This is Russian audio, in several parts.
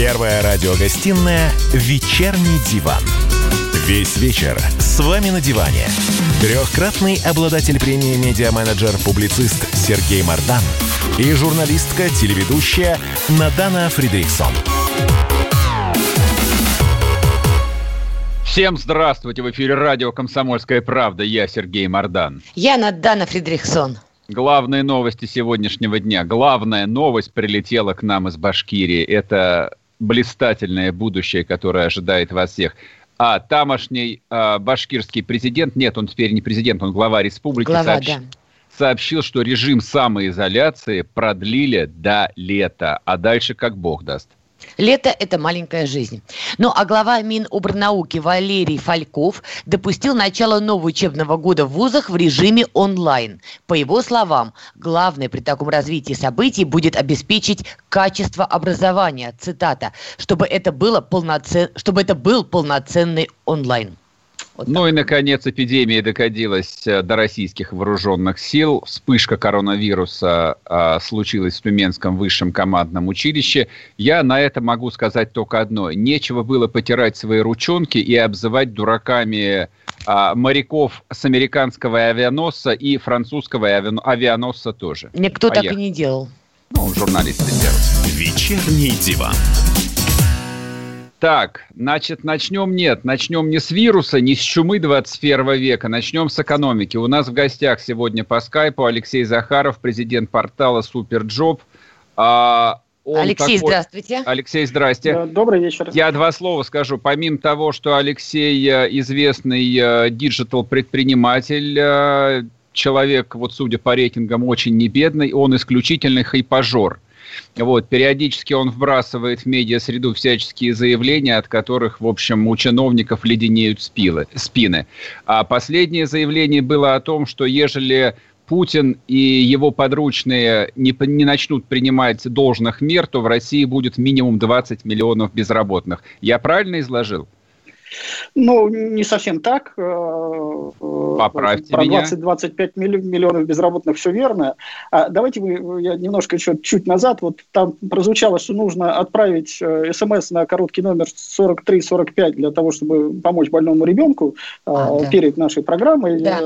Первая радиогостинная «Вечерний диван». Весь вечер с вами на диване. Трехкратный обладатель премии «Медиа-менеджер-публицист» Сергей Мардан и журналистка-телеведущая Надана Фридрихсон. Всем здравствуйте! В эфире радио «Комсомольская правда». Я Сергей Мардан. Я Надана Фридрихсон. Главные новости сегодняшнего дня. Главная новость прилетела к нам из Башкирии. Это блистательное будущее, которое ожидает вас всех. А тамошний э, башкирский президент, нет, он теперь не президент, он глава республики, Глава, сообщ... да. сообщил, что режим самоизоляции продлили до лета, а дальше как бог даст. Лето – это маленькая жизнь. Ну а глава Минобрнауки Валерий Фальков допустил начало нового учебного года в вузах в режиме онлайн. По его словам, главное при таком развитии событий будет обеспечить качество образования, цитата, чтобы это, было полноцен... чтобы это был полноценный онлайн. Вот ну и, наконец, эпидемия докатилась э, до российских вооруженных сил. Вспышка коронавируса а, случилась в Тюменском высшем командном училище. Я на это могу сказать только одно. Нечего было потирать свои ручонки и обзывать дураками а, моряков с американского авианосца и французского авианосца тоже. Никто Поехали. так и не делал. Ну, журналисты делают. Вечерний диван. Так, значит, начнем нет, начнем не с вируса, не с чумы 21 века, начнем с экономики. У нас в гостях сегодня по скайпу Алексей Захаров, президент портала Superjob. А, Алексей, такой... здравствуйте. Алексей, здрасте. Добрый вечер. Я два слова скажу. Помимо того, что Алексей э, известный э, digital-предприниматель, э, человек, вот судя по рейтингам, очень небедный, он исключительный хайпажор. Вот, периодически он вбрасывает в медиа-среду всяческие заявления, от которых, в общем, у чиновников леденеют спилы, спины. А последнее заявление было о том, что ежели Путин и его подручные не, не начнут принимать должных мер, то в России будет минимум 20 миллионов безработных. Я правильно изложил? Ну, не совсем так. Э, э, Поправьте Про меня. 20-25 миллионов безработных все верно. А давайте мы, я немножко еще чуть назад, вот там прозвучало, что нужно отправить э, смс на короткий номер 4345 для того, чтобы помочь больному ребенку а, да. перед нашей программой да.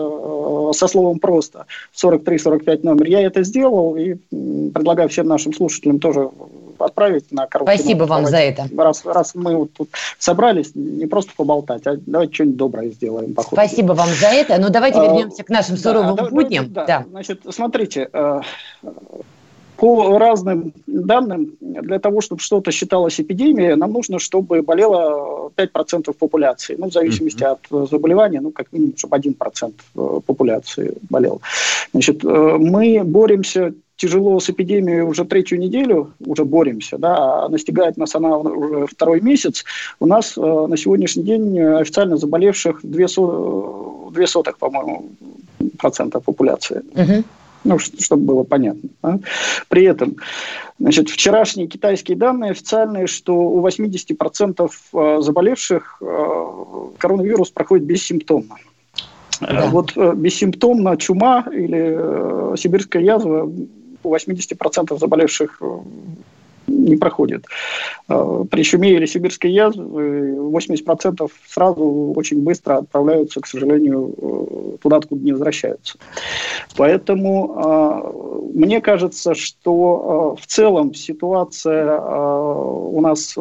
со словом «просто». 4345 номер. Я это сделал и предлагаю всем нашим слушателям тоже отправить на короткий Спасибо вам давайте. за это. Раз, раз мы вот тут собрались, не просто поболтать, а давайте что-нибудь доброе сделаем. Походу. Спасибо вам за это. Ну, давайте а, вернемся а, к нашим суровым да, будням. Да, да. Значит, смотрите, э, по разным данным, для того, чтобы что-то считалось эпидемией, нам нужно, чтобы болело 5% популяции. Ну, в зависимости mm-hmm. от заболевания, ну, как минимум, чтобы 1% э, популяции болел. Значит, э, мы боремся тяжело с эпидемией уже третью неделю, уже боремся, да, а настигает нас она уже второй месяц. У нас э, на сегодняшний день официально заболевших 2, со, 2 сотых, по-моему, процента популяции. Угу. Ну, чтобы было понятно. Да? При этом, значит, вчерашние китайские данные официальные, что у 80% э, заболевших э, коронавирус проходит бессимптомно. Да. Вот э, бессимптомно чума или сибирская язва у 80% заболевших э, не проходит. Э, при чуме или сибирской язве 80% сразу очень быстро отправляются, к сожалению, э, туда, откуда не возвращаются. Поэтому мне кажется, что в целом ситуация у нас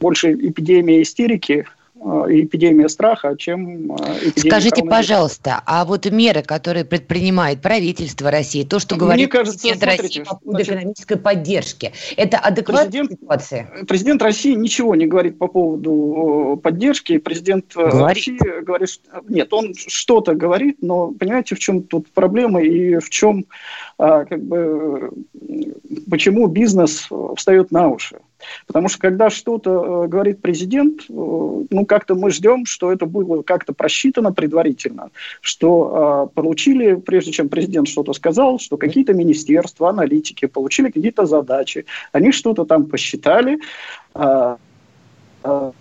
больше эпидемия истерики, эпидемия страха, чем э, эпидемия Скажите, пожалуйста, а вот меры, которые предпринимает правительство России, то, что говорит Мне кажется, президент смотрите, России по поводу значит, экономической поддержки, это адекватная президент, ситуация? Президент России ничего не говорит по поводу поддержки. Президент э, говорит. России говорит, что, нет, он что-то говорит, но понимаете, в чем тут проблема и в чем, как бы, почему бизнес встает на уши. Потому что когда что-то э, говорит президент, э, ну как-то мы ждем, что это было как-то просчитано предварительно, что э, получили, прежде чем президент что-то сказал, что какие-то министерства, аналитики получили какие-то задачи, они что-то там посчитали. Э, э,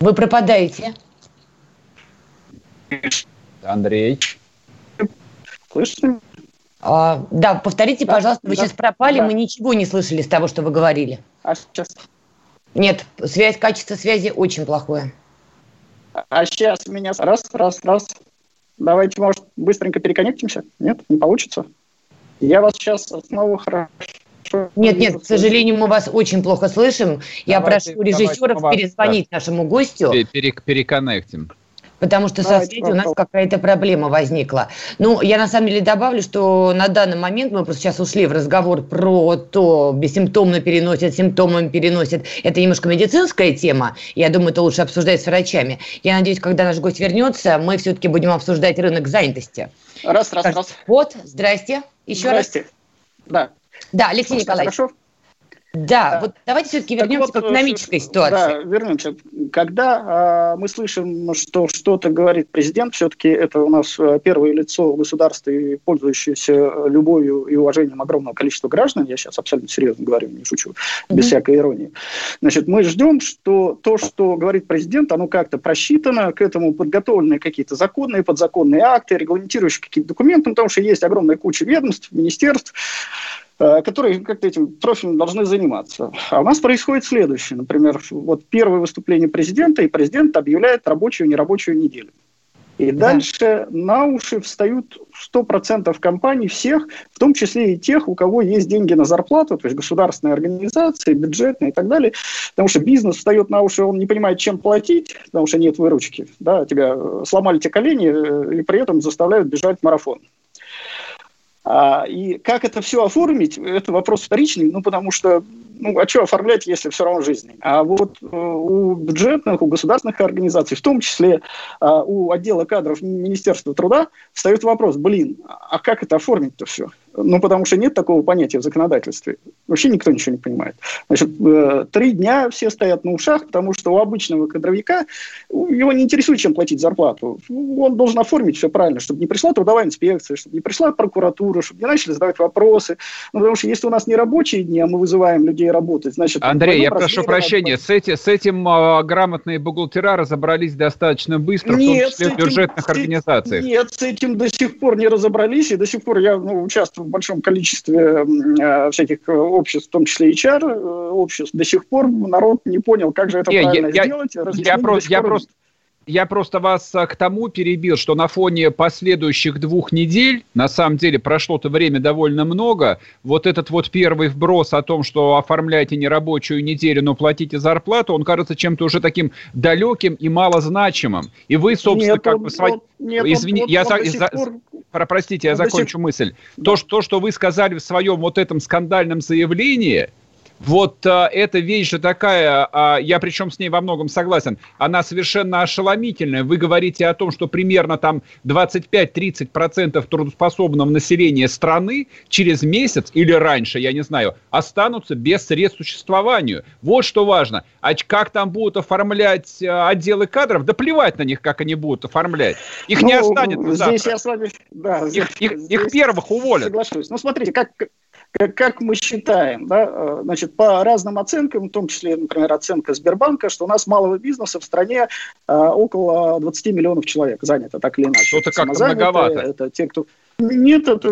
Вы пропадаете. Андрей. Слышите? А, да, повторите, да, пожалуйста, вы да, сейчас пропали, да. мы ничего не слышали с того, что вы говорили. А сейчас? Нет, связь, качество связи очень плохое. А сейчас меня раз, раз, раз. Давайте, может, быстренько переконнектимся? Нет, не получится. Я вас сейчас снова хорошо нет, нет, к сожалению, мы вас очень плохо слышим. Я прошу режиссеров перезвонить нашему гостю. Переконнектим потому что со связью у нас какая-то проблема возникла. Ну, я на самом деле добавлю, что на данный момент мы просто сейчас ушли в разговор про то, бессимптомно переносят, симптомами переносят. Это немножко медицинская тема. Я думаю, это лучше обсуждать с врачами. Я надеюсь, когда наш гость вернется, мы все-таки будем обсуждать рынок занятости. Раз, раз, раз. Вот, здрасте. Еще здрасте. раз. Да. Да, Алексей Николаевич. Хорошо. Да, вот давайте все-таки вернемся вот, к экономической ситуации. Да, вернемся. Когда э, мы слышим, что что-то говорит президент, все-таки это у нас а, первое лицо государства, и пользующееся любовью и уважением огромного количества граждан, я сейчас абсолютно серьезно говорю, не шучу, mm-hmm. без всякой иронии. Значит, мы ждем, что то, что говорит президент, оно как-то просчитано, к этому подготовлены какие-то законные, подзаконные акты, регламентирующие какие-то документы, потому что есть огромная куча ведомств, министерств, Э, которые как-то этим профилем должны заниматься. А у нас происходит следующее. Например, вот первое выступление президента, и президент объявляет рабочую и нерабочую неделю. И да. дальше на уши встают 100% компаний всех, в том числе и тех, у кого есть деньги на зарплату, то есть государственные организации, бюджетные и так далее. Потому что бизнес встает на уши, он не понимает, чем платить, потому что нет выручки. Да, тебя э, сломали те колени э, и при этом заставляют бежать в марафон. А, и как это все оформить, это вопрос вторичный, ну, потому что, ну, а что оформлять, если все равно жизни? А вот э, у бюджетных, у государственных организаций, в том числе а, у отдела кадров Министерства труда, встает вопрос, блин, а как это оформить-то все? Ну, потому что нет такого понятия в законодательстве. Вообще никто ничего не понимает. Значит, э, три дня все стоят на ушах, потому что у обычного кадровика его не интересует, чем платить зарплату. Он должен оформить все правильно, чтобы не пришла трудовая инспекция, чтобы не пришла прокуратура, чтобы не начали задавать вопросы. Ну, потому что если у нас не рабочие дни, а мы вызываем людей работать, значит... Андрей, я прошу прощения, с, эти, с этим а, грамотные бухгалтера разобрались достаточно быстро, нет, в том числе в бюджетных организациях. Нет, с этим до сих пор не разобрались, и до сих пор я ну, участвую в большом количестве э, всяких обществ, в том числе HR э, обществ, до сих пор народ не понял, как же это не, правильно я, сделать. Я, я, я, просто, я просто вас к тому перебил, что на фоне последующих двух недель, на самом деле прошло-то время довольно много, вот этот вот первый вброс о том, что оформляйте нерабочую неделю, но платите зарплату, он кажется чем-то уже таким далеким и малозначимым. И вы, собственно, нет, как он, бы... Нет, Извини, он, я он, за, он за, пор... простите, я закончу сих... мысль. Да. То, что, то, что вы сказали в своем вот этом скандальном заявлении – вот а, эта вещь же такая, а, я причем с ней во многом согласен, она совершенно ошеломительная. Вы говорите о том, что примерно там 25-30% трудоспособного населения страны через месяц или раньше, я не знаю, останутся без средств существованию. Вот что важно. А как там будут оформлять а, отделы кадров? Да плевать на них, как они будут оформлять. Их ну, не останется завтра. Здесь я с вами, да, их, их, здесь их первых уволят. Соглашусь. Ну, смотрите, как, как, как мы считаем, да, э, значит, по разным оценкам, в том числе, например, оценка Сбербанка, что у нас малого бизнеса в стране а, около 20 миллионов человек занято, так или иначе. Что-то как-то многовато. Это те, кто нет, это...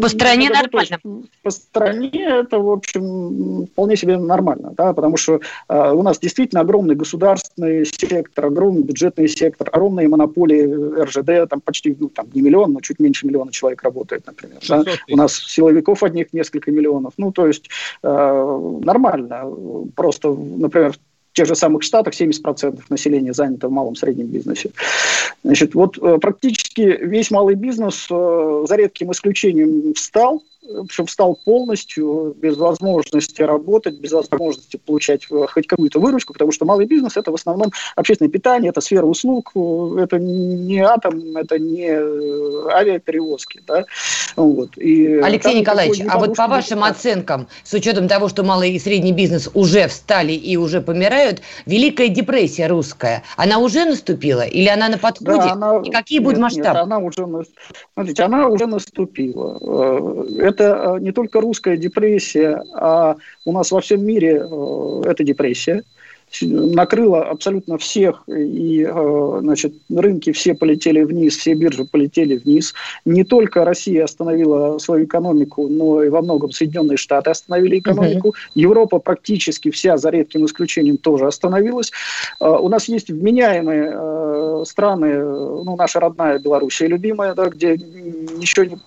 По стране нормально. По стране это, в общем, вполне себе нормально, да, потому что э, у нас действительно огромный государственный сектор, огромный бюджетный сектор, огромные монополии РЖД, там почти, ну, там не миллион, но чуть меньше миллиона человек работает, например. Да? У нас силовиков одних несколько миллионов. Ну, то есть э, нормально. Просто, например, тех же самых Штатах 70% населения занято в малом среднем бизнесе. Значит, вот э, практически весь малый бизнес, э, за редким исключением, встал – причем стал полностью без возможности работать, без возможности получать э, хоть какую-то выручку, потому что малый бизнес – это в основном общественное питание, это сфера услуг, э, это не атом, это не э, авиаперевозки. Да? Вот. И Алексей Николаевич, а вот по вашим быть... оценкам, с учетом того, что малый и средний бизнес уже встали и уже помирают, Великая депрессия русская, она уже наступила или она на подходе? Да, она... И какие будут масштабы? Нет, она уже, смотрите, она уже наступила. Это это э, не только русская депрессия, а у нас во всем мире э, это депрессия. накрыло абсолютно всех, и э, значит, рынки все полетели вниз, все биржи полетели вниз. Не только Россия остановила свою экономику, но и во многом Соединенные Штаты остановили экономику. Uh-huh. Европа практически вся, за редким исключением, тоже остановилась. У нас есть вменяемые страны, ну, наша родная Белоруссия любимая, да, где ничего не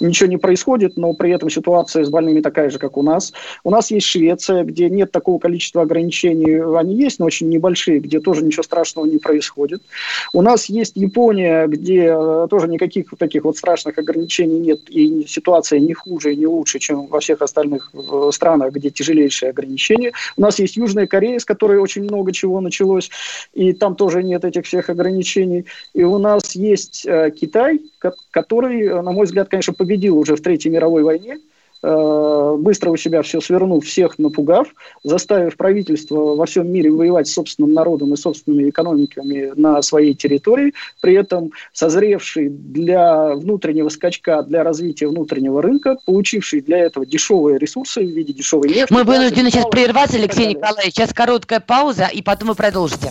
ничего не происходит, но при этом ситуация с больными такая же, как у нас. У нас есть Швеция, где нет такого количества ограничений, они есть, но очень небольшие, где тоже ничего страшного не происходит. У нас есть Япония, где э, тоже никаких таких вот страшных ограничений нет, и ситуация не хуже и не лучше, чем во всех остальных э, странах, где тяжелейшие ограничения. У нас есть Южная Корея, с которой очень много чего началось, и там тоже нет этих всех ограничений. И у нас есть э, Китай, который, на мой взгляд, конечно, победил победил уже в Третьей мировой войне, э, быстро у себя все свернув, всех напугав, заставив правительство во всем мире воевать с собственным народом и собственными экономиками на своей территории, при этом созревший для внутреннего скачка, для развития внутреннего рынка, получивший для этого дешевые ресурсы в виде дешевой нефти. Мы вынуждены сейчас прерваться, Алексей Николаевич. Сейчас короткая пауза, и потом вы продолжите.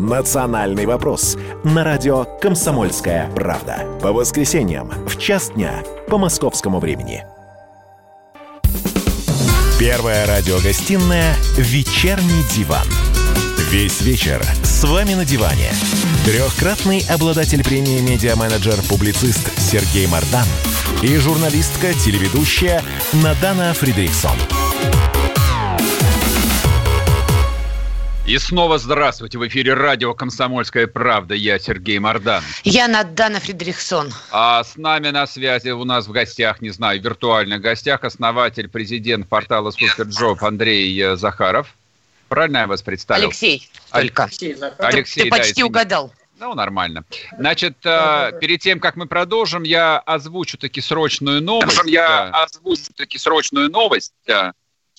«Национальный вопрос» на радио «Комсомольская правда». По воскресеньям в час дня по московскому времени. Первая радиогостинная «Вечерний диван». Весь вечер с вами на диване. Трехкратный обладатель премии «Медиа-менеджер-публицист» Сергей Мардан и журналистка-телеведущая Надана Фридриксон. И снова здравствуйте. В эфире радио «Комсомольская правда». Я Сергей Мордан. Я Надана Фридрихсон. А с нами на связи у нас в гостях, не знаю, виртуальных гостях, основатель, президент портала Superjob Андрей Захаров. Правильно я вас представил? Алексей только. Алексей, Алексей ты, ты почти да, угадал. Ну, нормально. Значит, да, перед тем, как мы продолжим, я озвучу таки срочную новость. Я озвучу таки срочную новость.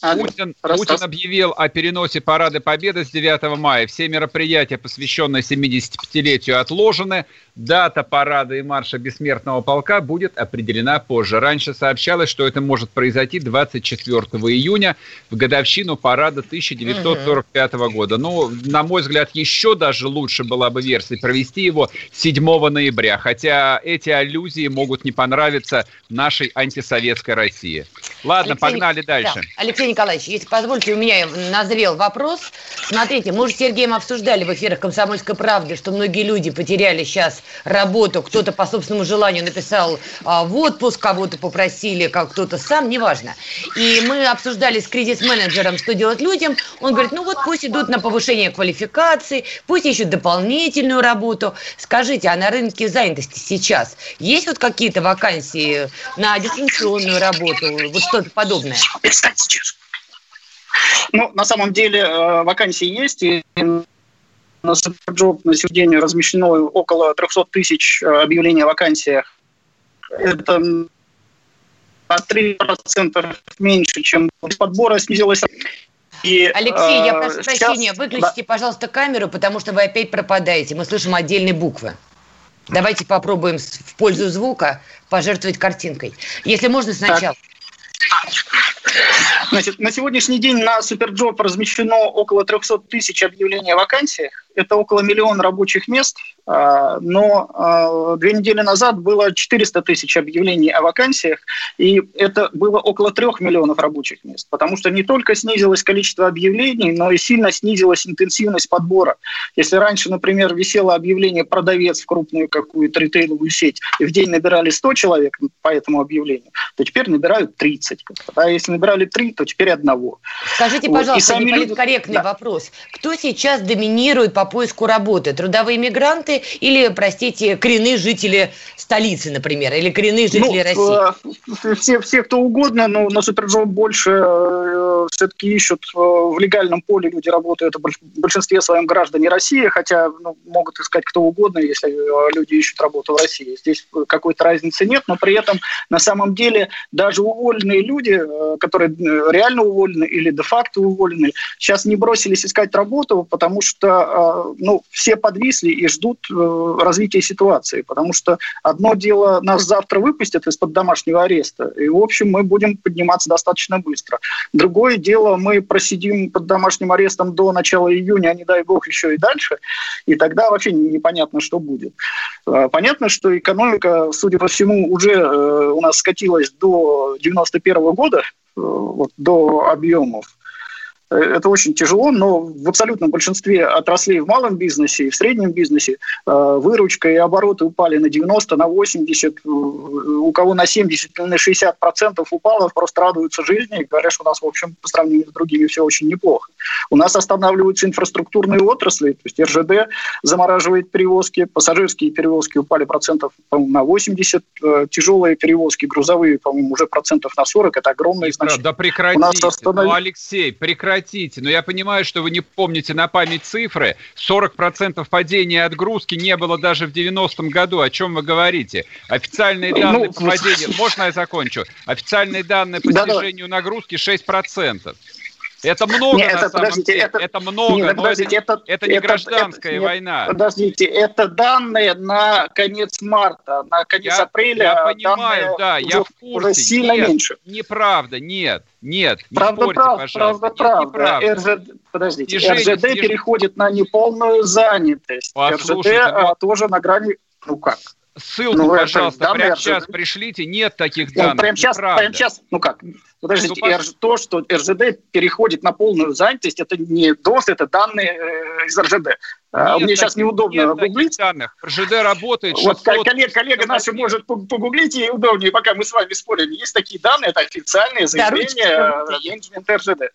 Путин, Путин объявил о переносе Парада Победы с 9 мая. Все мероприятия, посвященные 75-летию, отложены. Дата парада и марша Бессмертного полка будет определена позже. Раньше сообщалось, что это может произойти 24 июня в годовщину парада 1945 года. Ну, на мой взгляд, еще даже лучше была бы версия провести его 7 ноября. Хотя эти аллюзии могут не понравиться нашей антисоветской России. Ладно, Алексей, погнали дальше. Да. Алексей Николаевич, если позвольте, у меня назрел вопрос. Смотрите, мы уже с Сергеем обсуждали в эфирах «Комсомольской правды», что многие люди потеряли сейчас работу. Кто-то по собственному желанию написал а, в отпуск, кого-то попросили, как кто-то сам, неважно. И мы обсуждали с кризис-менеджером, что делать людям. Он говорит, ну вот пусть идут на повышение квалификации, пусть ищут дополнительную работу. Скажите, а на рынке занятости сейчас есть вот какие-то вакансии на дистанционную работу? Вот что-то подобное? Ну, на самом деле э, вакансии есть, и на Superjob на сегодня размещено около 300 тысяч э, объявлений о вакансиях. Это на 3% меньше, чем подбора снизилось. И, Алексей, я э, прошу сейчас... прощения, выключите, да. пожалуйста, камеру, потому что вы опять пропадаете. Мы слышим отдельные буквы. Давайте попробуем в пользу звука пожертвовать картинкой. Если можно сначала. Так. Значит, на сегодняшний день на Superjob размещено около 300 тысяч объявлений о вакансиях. Это около миллиона рабочих мест. А, но а, две недели назад было 400 тысяч объявлений о вакансиях, и это было около трех миллионов рабочих мест, потому что не только снизилось количество объявлений, но и сильно снизилась интенсивность подбора. Если раньше, например, висело объявление «продавец» в крупную какую-то ритейловую сеть, и в день набирали 100 человек по этому объявлению, то теперь набирают 30. А если набирали 3, то теперь одного. Скажите, пожалуйста, вот. неполиткорректный люди... вопрос. Кто сейчас доминирует по поиску работы? Трудовые мигранты или, простите, коренные жители столицы, например, или коренные жители ну, России? Все, все, кто угодно, но на Superjob больше э, все-таки ищут э, в легальном поле люди работают, в большинстве своем граждане России, хотя ну, могут искать кто угодно, если э, люди ищут работу в России. Здесь какой-то разницы нет, но при этом на самом деле даже уволенные люди, э, которые э, реально уволены или де-факто уволены, сейчас не бросились искать работу, потому что ну, все подвисли и ждут развития ситуации, потому что одно дело нас завтра выпустят из-под домашнего ареста, и, в общем, мы будем подниматься достаточно быстро. Другое дело, мы просидим под домашним арестом до начала июня, а не дай бог еще и дальше, и тогда вообще непонятно, что будет. Понятно, что экономика, судя по всему, уже э, у нас скатилась до 91 года, э, вот, до объемов. Это очень тяжело, но в абсолютном большинстве отраслей в малом бизнесе и в среднем бизнесе э, выручка и обороты упали на 90, на 80, э, у кого на 70, на 60 процентов упало, просто радуются жизни и говорят, что у нас, в общем, по сравнению с другими все очень неплохо. У нас останавливаются инфраструктурные отрасли, то есть РЖД замораживает перевозки, пассажирские перевозки упали процентов на 80, э, тяжелые перевозки, грузовые, по-моему, уже процентов на 40, это огромное значение. Да прекратите, останов... ну, Алексей, прекратите хотите, но я понимаю, что вы не помните на память цифры. 40% падения отгрузки не было даже в 90-м году. О чем вы говорите? Официальные ну, данные ну, по падению... Можно я закончу? Официальные данные по снижению нагрузки 6%. Это много нет, на это, самом деле. Это, это много, нет, но это, это, это не это, гражданская это, война. Подождите, это данные на конец марта, на конец я, апреля. Я понимаю, да, я в курсе. Уже сильно нет, меньше. Неправда, нет, нет, не правда, спорьте, прав, пожалуйста. Правда, правда. Нет, РЖД, подождите, снижение, РЖД сниж... переходит на неполную занятость. Послушайте, РЖД ну... тоже на грани, ну как? Ссылку, ну, пожалуйста, прямо сейчас пришлите. Нет таких данных. Ну, прямо сейчас, прямо сейчас, ну как? Подождите, ну, то, что РЖД переходит на полную занятость, это не ДОС, это данные э, из РЖД. А, нет, Мне сейчас неудобно нет гуглить. данных. РЖД работает 600... Вот коллега, коллега наш может погуглить, и удобнее, пока мы с вами спорим. Есть такие данные, это официальные заявления менеджмента РЖД.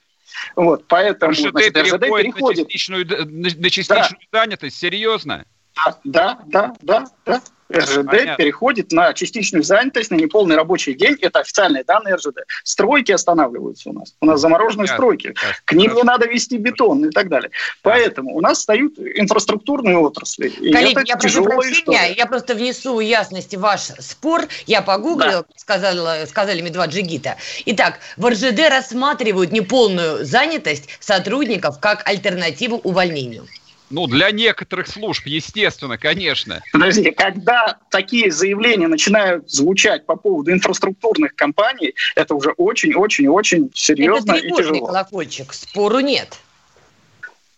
Вот, поэтому РЖД, значит, РЖД переходит, на частичную, на, на частичную да. занятость, серьезно? Да, да, да, да. РЖД Понятно. переходит на частичную занятость, на неполный рабочий день. Это официальные данные РЖД. Стройки останавливаются у нас. У нас замороженные Понятно. стройки. К ним не надо вести бетон и так далее. Поэтому у нас стоят инфраструктурные отрасли. Коллеги, я прошу прощения, я просто внесу ясности ваш спор. Я погуглил, да. сказала, сказали мне два джигита. Итак, в РЖД рассматривают неполную занятость сотрудников как альтернативу увольнению. Ну, для некоторых служб, естественно, конечно. Подождите, когда такие заявления начинают звучать по поводу инфраструктурных компаний, это уже очень-очень-очень серьезно это и тяжело. колокольчик, спору нет.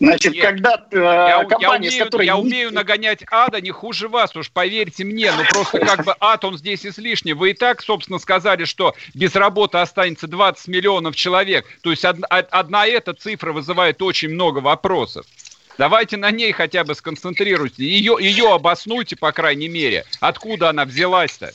Значит, Нет. когда э, я, компания, я, умею, я умею нагонять ада не хуже вас, уж поверьте мне. Ну просто как бы ад, он здесь излишний. Вы и так, собственно, сказали, что без работы останется 20 миллионов человек. То есть одна, одна эта цифра вызывает очень много вопросов. Давайте на ней хотя бы сконцентрируйтесь. Ее, ее обоснуйте, по крайней мере. Откуда она взялась-то?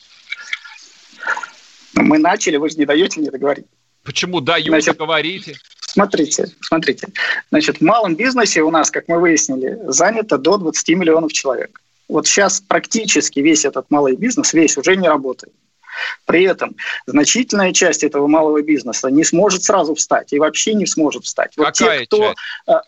Мы начали, вы же не даете мне договорить. Почему даю, Значит, говорите? Смотрите, смотрите. Значит, в малом бизнесе у нас, как мы выяснили, занято до 20 миллионов человек. Вот сейчас практически весь этот малый бизнес, весь уже не работает. При этом значительная часть этого малого бизнеса не сможет сразу встать и вообще не сможет встать. Вот Какая те, кто, часть?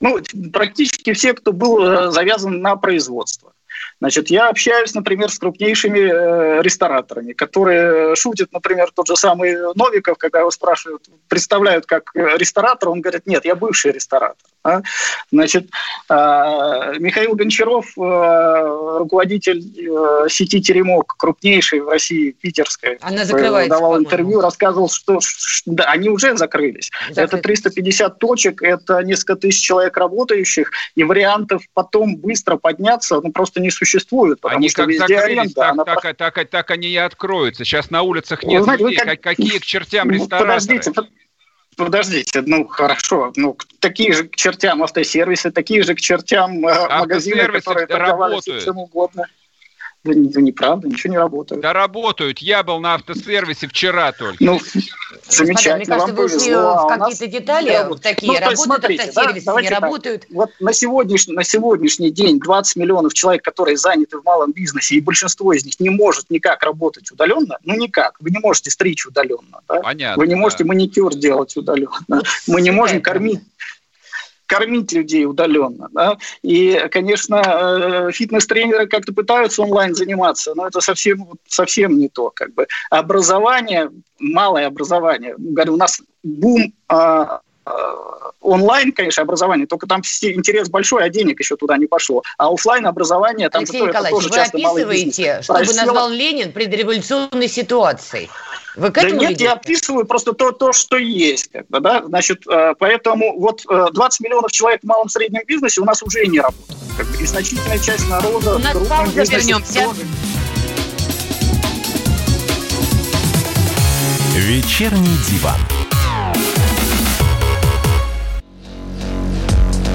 Ну, практически все, кто был э, завязан на производство. Значит, я общаюсь, например, с крупнейшими э, рестораторами, которые шутят, например, тот же самый Новиков, когда его спрашивают, представляют как э, ресторатор, он говорит, нет, я бывший ресторатор. А? Значит, э, Михаил Гончаров, э, руководитель э, сети «Теремок», крупнейшей в России, питерской, Она закрывается, давал интервью, рассказывал, что, что да, они уже закрылись. Закрылись. Это 350 точек, это несколько тысяч человек работающих, и вариантов потом быстро подняться ну, просто не существует потому они что как везде закрылись, аренда. Так, она... так, так, так, так они и откроются. Сейчас на улицах нет знаете, людей. Как... Какие к чертям ну, рестораторы? Подождите, Подождите, ну хорошо, ну такие же к чертям автосервисы, такие же к чертям э, магазины, которые торговали чем угодно. Да, да неправда, ничего не работает. Да работают. Я был на автосервисе вчера только. Ну, Замечательно. Мне кажется, вы ушли в какие-то детали такие. Ну, работают смотрите, автосервисы, да, не работают. Вот на сегодняшний, на сегодняшний день 20 миллионов человек, которые заняты в малом бизнесе, и большинство из них не может никак работать удаленно, ну никак. Вы не можете стричь удаленно. Да? Понятно. Вы не можете да. маникюр делать удаленно. Ну, Мы не можем кормить кормить людей удаленно. Да? И, конечно, э, фитнес-тренеры как-то пытаются онлайн заниматься, но это совсем, совсем не то. Как бы. Образование, малое образование. Говорю, у нас бум а, а, онлайн, конечно, образование, только там интерес большой, а денег еще туда не пошло. А офлайн образование там Алексей Николаевич, вы описываете, что бы назвал Ленин предреволюционной ситуацией. Вы к этому да нет, ведете? я описываю просто то, то что есть. Как бы, да? Значит, э, поэтому вот 20 э, миллионов человек в малом среднем бизнесе у нас уже не работают. Как бы, и значительная часть народа... У нас пауза, вернемся. Вечерний диван.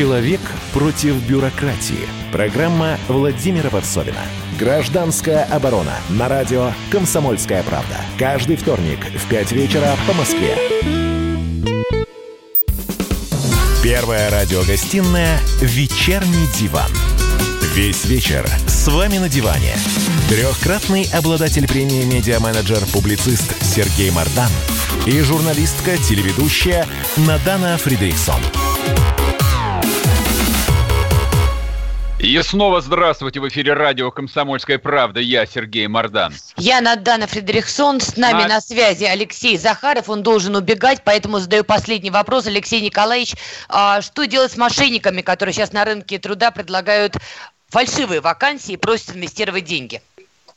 Человек против бюрократии. Программа Владимира Варсовина. Гражданская оборона. На радио «Комсомольская правда». Каждый вторник в 5 вечера по Москве. Первая радиогостинная «Вечерний диван». Весь вечер с вами на диване. Трехкратный обладатель премии «Медиа-менеджер», публицист Сергей Мардан и журналистка-телеведущая Надана Фридрихсон. И снова здравствуйте в эфире радио «Комсомольская правда». Я Сергей Мордан. Я Надана Фредериксон. С нами на... на связи Алексей Захаров. Он должен убегать, поэтому задаю последний вопрос. Алексей Николаевич, а что делать с мошенниками, которые сейчас на рынке труда предлагают фальшивые вакансии и просят инвестировать деньги?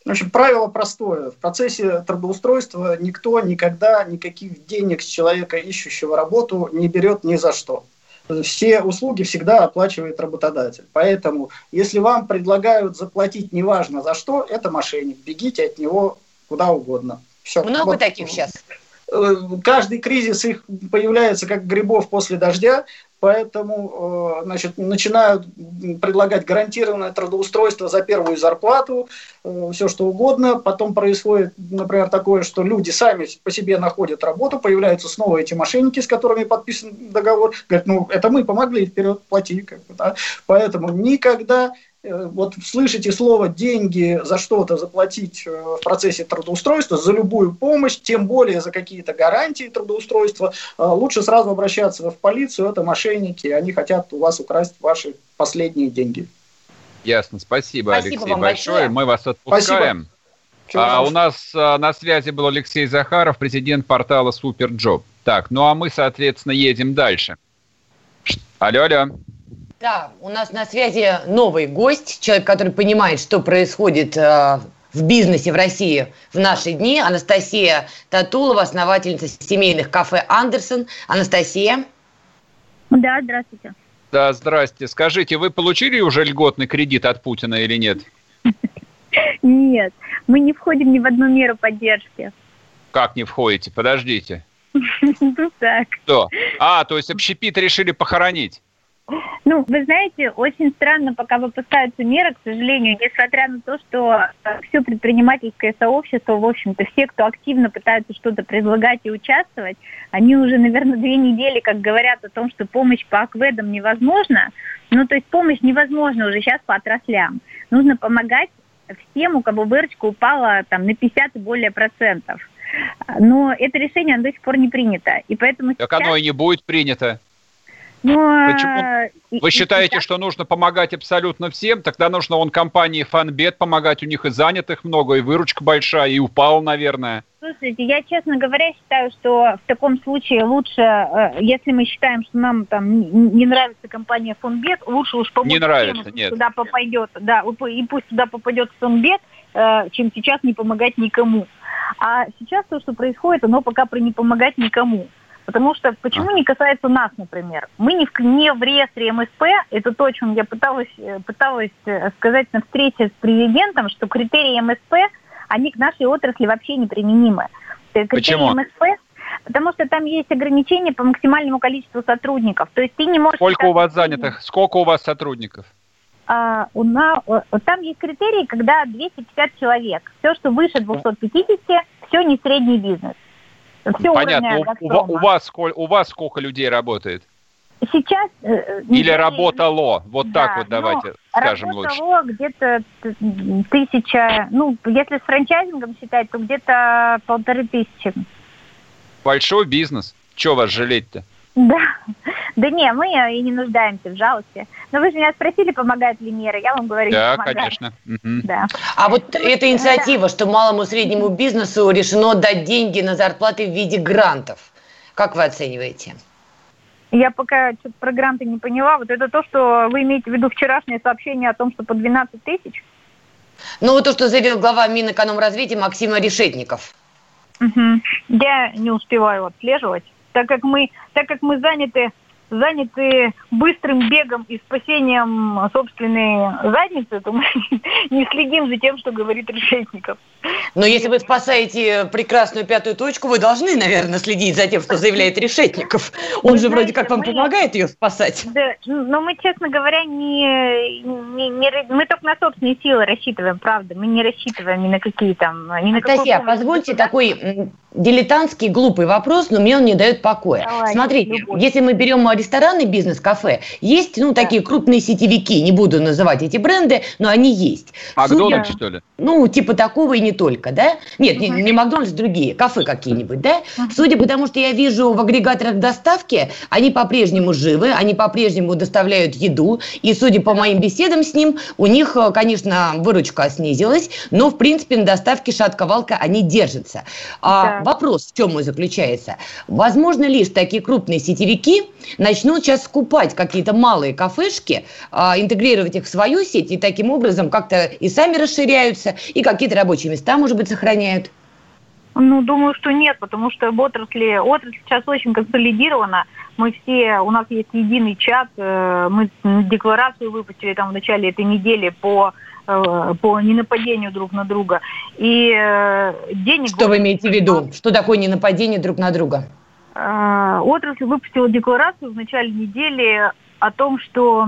Значит, правило простое. В процессе трудоустройства никто никогда никаких денег с человека, ищущего работу, не берет ни за что. Все услуги всегда оплачивает работодатель. Поэтому, если вам предлагают заплатить неважно за что, это мошенник. Бегите от него куда угодно. Все. Много вот. таких сейчас? Э, каждый кризис их появляется как грибов после дождя, поэтому э, значит, начинают предлагать гарантированное трудоустройство за первую зарплату, э, все что угодно. Потом происходит, например, такое, что люди сами по себе находят работу, появляются снова эти мошенники, с которыми подписан договор. Говорят, ну это мы помогли, вперед плати. Как бы, да? Поэтому никогда вот слышите слово «деньги» за что-то заплатить э, в процессе трудоустройства, за любую помощь, тем более за какие-то гарантии трудоустройства, э, лучше сразу обращаться в полицию, это мошенники, они хотят у вас украсть ваши последние деньги. Ясно, спасибо, спасибо Алексей, большое. большое, мы вас отпускаем. А, у нас а, на связи был Алексей Захаров, президент портала Суперджоb. Так, ну а мы, соответственно, едем дальше. Алло, алло. Да, у нас на связи новый гость, человек, который понимает, что происходит э, в бизнесе в России в наши дни. Анастасия Татулова, основательница семейных кафе «Андерсон». Анастасия. Да, здравствуйте. Да, здрасте. Скажите, вы получили уже льготный кредит от Путина или нет? Нет, мы не входим ни в одну меру поддержки. Как не входите? Подождите. Ну так. Что? А, то есть общепит решили похоронить? Ну, вы знаете, очень странно, пока выпускаются меры, к сожалению, несмотря на то, что э, все предпринимательское сообщество, в общем-то, все, кто активно пытаются что-то предлагать и участвовать, они уже, наверное, две недели, как говорят о том, что помощь по акведам невозможна. Ну, то есть помощь невозможна уже сейчас по отраслям. Нужно помогать всем, у кого выручка упала там, на 50 и более процентов. Но это решение оно до сих пор не принято. И поэтому так сейчас... оно и не будет принято. Ну, Почему? и- Вы считаете, что нужно помогать абсолютно всем? Тогда нужно он компании Фанбет помогать. У них и занятых много, и выручка большая, и упал, наверное. Слушайте, я, честно говоря, считаю, что в таком случае лучше, э, если мы считаем, что нам там не нравится компания Фонбет, лучше уж помочь Не нравится, пусть нет. туда попадет, да, и пусть туда попадет Фонбет, э, чем сейчас не помогать никому. А сейчас то, что происходит, оно пока про не помогать никому. Потому что почему не касается нас, например? Мы не в, не в реестре МСП, это то, о чем я пыталась, э, пыталась э, сказать на встрече с президентом, что критерии МСП, они к нашей отрасли вообще неприменимы. Э, Критерии Почему? МСП, потому что там есть ограничения по максимальному количеству сотрудников. То есть ты не можешь... Сколько у вас занятых? Сколько у вас сотрудников? а, у на- э, там есть критерии, когда 250 человек. Все, что выше 250, все не средний бизнес. Все Понятно. У, у у вас, у вас сколько людей работает? Сейчас... э, Или неделя- работало? Вот Да, так вот ну, давайте скажем лучше. Работало где-то тысяча, ну, если с франчайзингом считать, то где-то полторы тысячи. Большой бизнес. Чего вас жалеть-то? Да, да не, мы и не нуждаемся в жалости. Но вы же меня спросили, помогают ли меры, я вам говорю, Да, помогают. конечно. Мгм. Да. А вот эта инициатива, что малому и среднему бизнесу решено дать деньги на зарплаты в виде грантов. Как вы оцениваете? Я пока что-то про гранты не поняла. Вот это то, что вы имеете в виду вчерашнее сообщение о том, что по 12 тысяч? Ну, вот то, что заявил глава Минэкономразвития Максима Решетников. Мгм. Я не успеваю отслеживать, так как мы, так как мы заняты, заняты быстрым бегом и спасением собственной задницы, то мы не следим за тем, что говорит Решетников. Но если вы спасаете прекрасную пятую точку, вы должны, наверное, следить за тем, что заявляет Решетников. Он Вы же вроде знаете, как вам мы- помогает ее спасать. Да, но мы, честно говоря, не, не, не мы только на собственные силы рассчитываем, правда. Мы не рассчитываем ни на какие там, ни на Анастасия, помощь позвольте такой дилетантский, глупый вопрос, но мне он не дает покоя. Давайте, Смотрите, любой. если мы берем ресторанный бизнес, кафе, есть, ну, такие крупные сетевики, не буду называть эти бренды, но они есть. Макдональдс, Судя- что ли? Ну, типа такого и не только, да? Нет, не, не Макдональдс, другие, кафе какие-нибудь, да? Судя по тому, что я вижу в агрегаторах доставки, они по-прежнему живы, они по-прежнему доставляют еду, и судя по моим беседам с ним, у них, э, конечно, выручка снизилась, но, в принципе, на доставке шатка-валка они держатся. А Да. вопрос в чем мой заключается? Возможно ли, что такие крупные сетевики начнут сейчас скупать какие-то малые кафешки, а, интегрировать их в свою сеть и таким образом как-то и сами расширяются, и какие-то рабочие места, может быть, сохраняют? Ну, думаю, что нет, потому что в отрасли, отрасль сейчас очень консолидирована. Мы все, у нас есть единый чат, э, мы декларацию выпустили там в начале этой недели по э, по ненападению друг на друга. И э, денег... Что вы имеете в виду? Что такое ненападение друг на друга? Отрасль выпустила декларацию в начале недели о том, что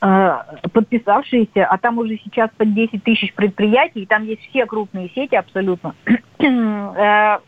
подписавшиеся, а там уже сейчас под 10 тысяч предприятий, и там есть все крупные сети абсолютно, э,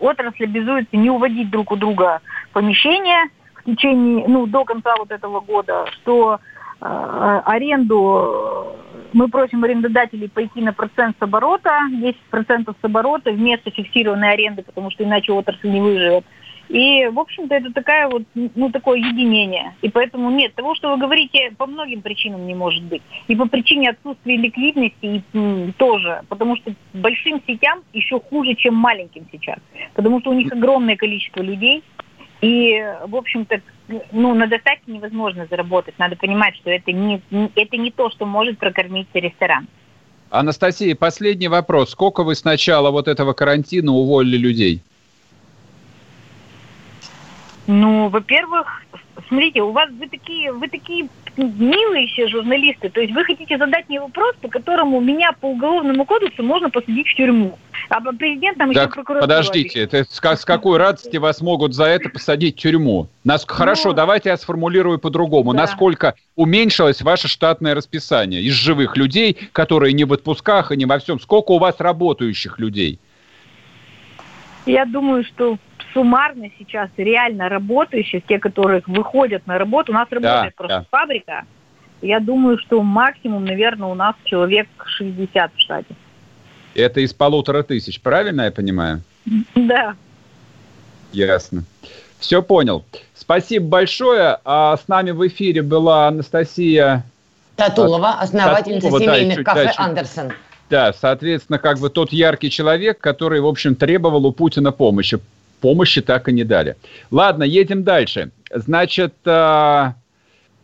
отрасль обязуется не уводить друг у друга помещения в течение, ну, до конца вот этого года, что э, аренду э, мы просим арендодателей пойти на процент с оборота, 10% с оборота вместо фиксированной аренды, потому что иначе отрасль не выживет. И, в общем-то, это такая вот, ну, такое единение. И поэтому нет, того, что вы говорите, по многим причинам не может быть. И по причине отсутствия ликвидности и, тоже. Потому что большим сетям еще хуже, чем маленьким сейчас. Потому что у них огромное количество людей. И, в общем-то, ну, на доставке невозможно заработать. Надо понимать, что это не, это не то, что может прокормить ресторан. Анастасия, последний вопрос. Сколько вы с начала вот этого карантина уволили людей? Ну, во-первых, смотрите, у вас вы такие, вы такие милые все журналисты. То есть вы хотите задать мне вопрос, по которому меня по уголовному кодексу можно посадить в тюрьму. А президент там еще Так, прокуратура. подождите, это с, с какой радости вас могут за это посадить в тюрьму? Нас, хорошо, давайте я сформулирую по-другому. Ну, Да. Насколько уменьшилось ваше штатное расписание из живых людей, которые не в отпусках и не во всем? Сколько у вас работающих людей? Я думаю, что суммарно сейчас реально работающих, те, которые выходят на работу, у нас работает просто да. фабрика. Я думаю, что максимум, наверное, у нас человек 60 в штате. Это из полутора тысяч, правильно я понимаю? Да. Ясно. Все понял. Спасибо большое. А с нами в эфире была Анастасия Татулова, основательница Татулова, да, семейных чуть- кафе да, Андерсон. Да, соответственно, как бы тот яркий человек, который, в общем, требовал у Путина помощи. Помощи так и не дали. Ладно, едем дальше. Значит, а,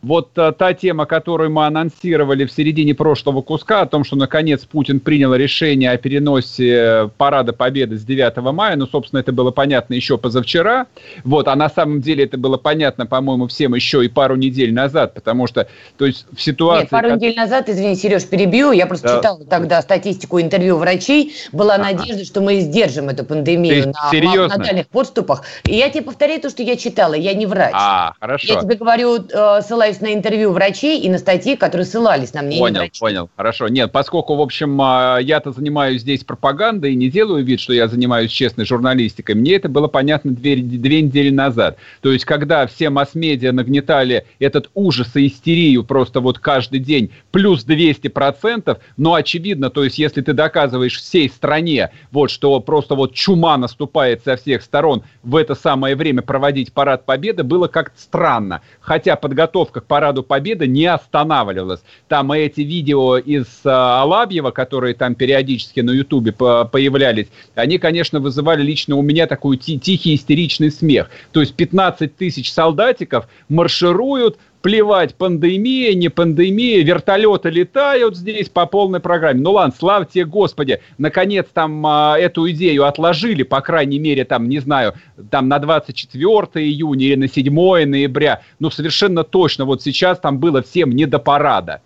вот а, та тема, которую мы анонсировали в середине прошлого куска, о том, что наконец Путин принял решение о переносе Парада Победы с 9 мая, ну, собственно, это было понятно еще позавчера, вот, а на самом деле это было понятно, по-моему, всем еще и пару недель назад, потому что, то есть в ситуации... Нет, пару как- недель назад, извини, Сереж, перебью, я просто Да. читала тогда статистику интервью врачей, была надежда, что мы сдержим эту пандемию на, серьезно? на дальних подступах. И я тебе повторяю то, что я читала, я не врач. А, хорошо. Я тебе говорю, э, ссылаюсь на интервью врачей и на статьи, которые ссылались на мне. Понял, понял, хорошо. Нет, поскольку, в общем, а, я-то занимаюсь здесь пропагандой и не делаю вид, что я занимаюсь честной журналистикой, мне это было понятно две, две недели назад. То есть, когда все масс-медиа нагнетали этот ужас и истерию просто вот каждый день, плюс 200%, но очевидно, то есть, если ты доказываешь всей стране, вот, что просто вот чума наступает со всех сторон, в это самое время проводить парад Победы было как-то странно. Хотя подготовка параду Победы не останавливалась. Там и эти видео из э, Алабьева, которые там периодически на Ютубе по- появлялись, они, конечно, вызывали лично у меня такой ти- тихий истеричный смех. То есть 15 тысяч солдатиков маршируют, плевать, пандемия, не пандемия, вертолеты летают здесь по полной программе. Ну ладно, слава тебе, Господи, наконец там а, эту идею отложили, по крайней мере, там, не знаю, там на 24 июня или на 7 ноября. Ну, совершенно точно, вот сейчас там было всем не до парада.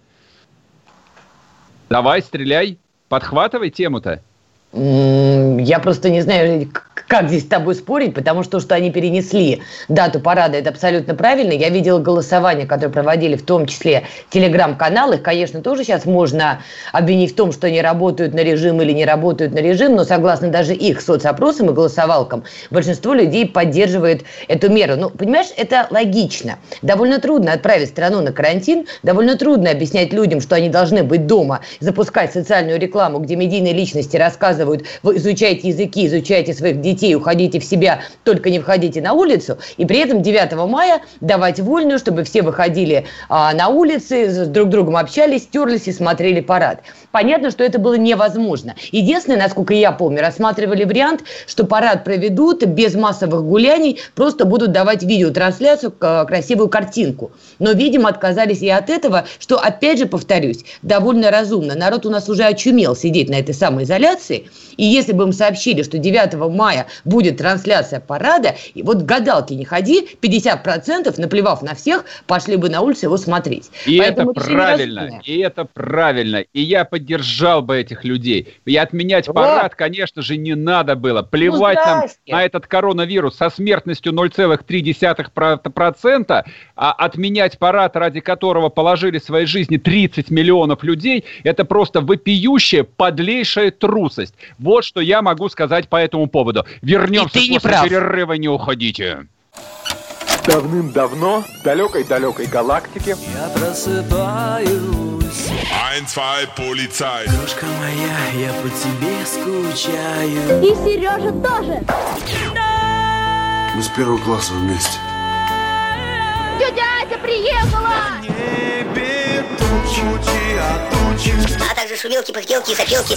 Давай, стреляй, подхватывай тему-то. Я просто не знаю, как здесь с тобой спорить, потому что то, что они перенесли дату парада, это абсолютно правильно. Я видела голосование, которое проводили в том числе телеграм-каналы. Их, конечно, тоже сейчас можно обвинить в том, что они работают на режим или не работают на режим, но согласно даже их соцопросам и голосовалкам, большинство людей поддерживает эту меру. Ну, понимаешь, это логично. Довольно трудно отправить страну на карантин, довольно трудно объяснять людям, что они должны быть дома, запускать социальную рекламу, где медийные личности рассказывают, вы изучайте языки, изучайте своих детей, уходите в себя, только не входите на улицу, и при этом 9 мая давать вольную, чтобы все выходили а, на улицы, с друг другом общались, стерлись и смотрели парад. Понятно, что это было невозможно. Единственное, насколько я помню, рассматривали вариант, что парад проведут без массовых гуляний, просто будут давать видеотрансляцию, к- красивую картинку. Но, видимо, отказались и от этого, что, опять же, повторюсь, довольно разумно. Народ у нас уже очумел сидеть на этой самоизоляции, и если бы им сообщили, что 9 мая будет трансляция парада, и вот к гадалке не ходи, 50% наплевав на всех, пошли бы на улицу его смотреть. И Поэтому это правильно, и это правильно. И я поддержал бы этих людей. И отменять Вот. парад, конечно же, не надо было. Плевать нам Ну, здрасте. на этот коронавирус со смертностью 0,3%, а отменять парад, ради которого положили свои жизни 30 миллионов людей, это просто вопиющая, подлейшая трусость. Вот что я могу сказать по этому поводу. Вернемся И ты не после прав. перерыва, не уходите. Давным-давно в далекой-далекой галактике Я просыпаюсь Ein, zwei, Polizei. Дружка моя, я по тебе скучаю И Сережа тоже. Мы с первого класса вместе. Тетя Ася приехала! А также шумелки, пыхтелки и сопелки.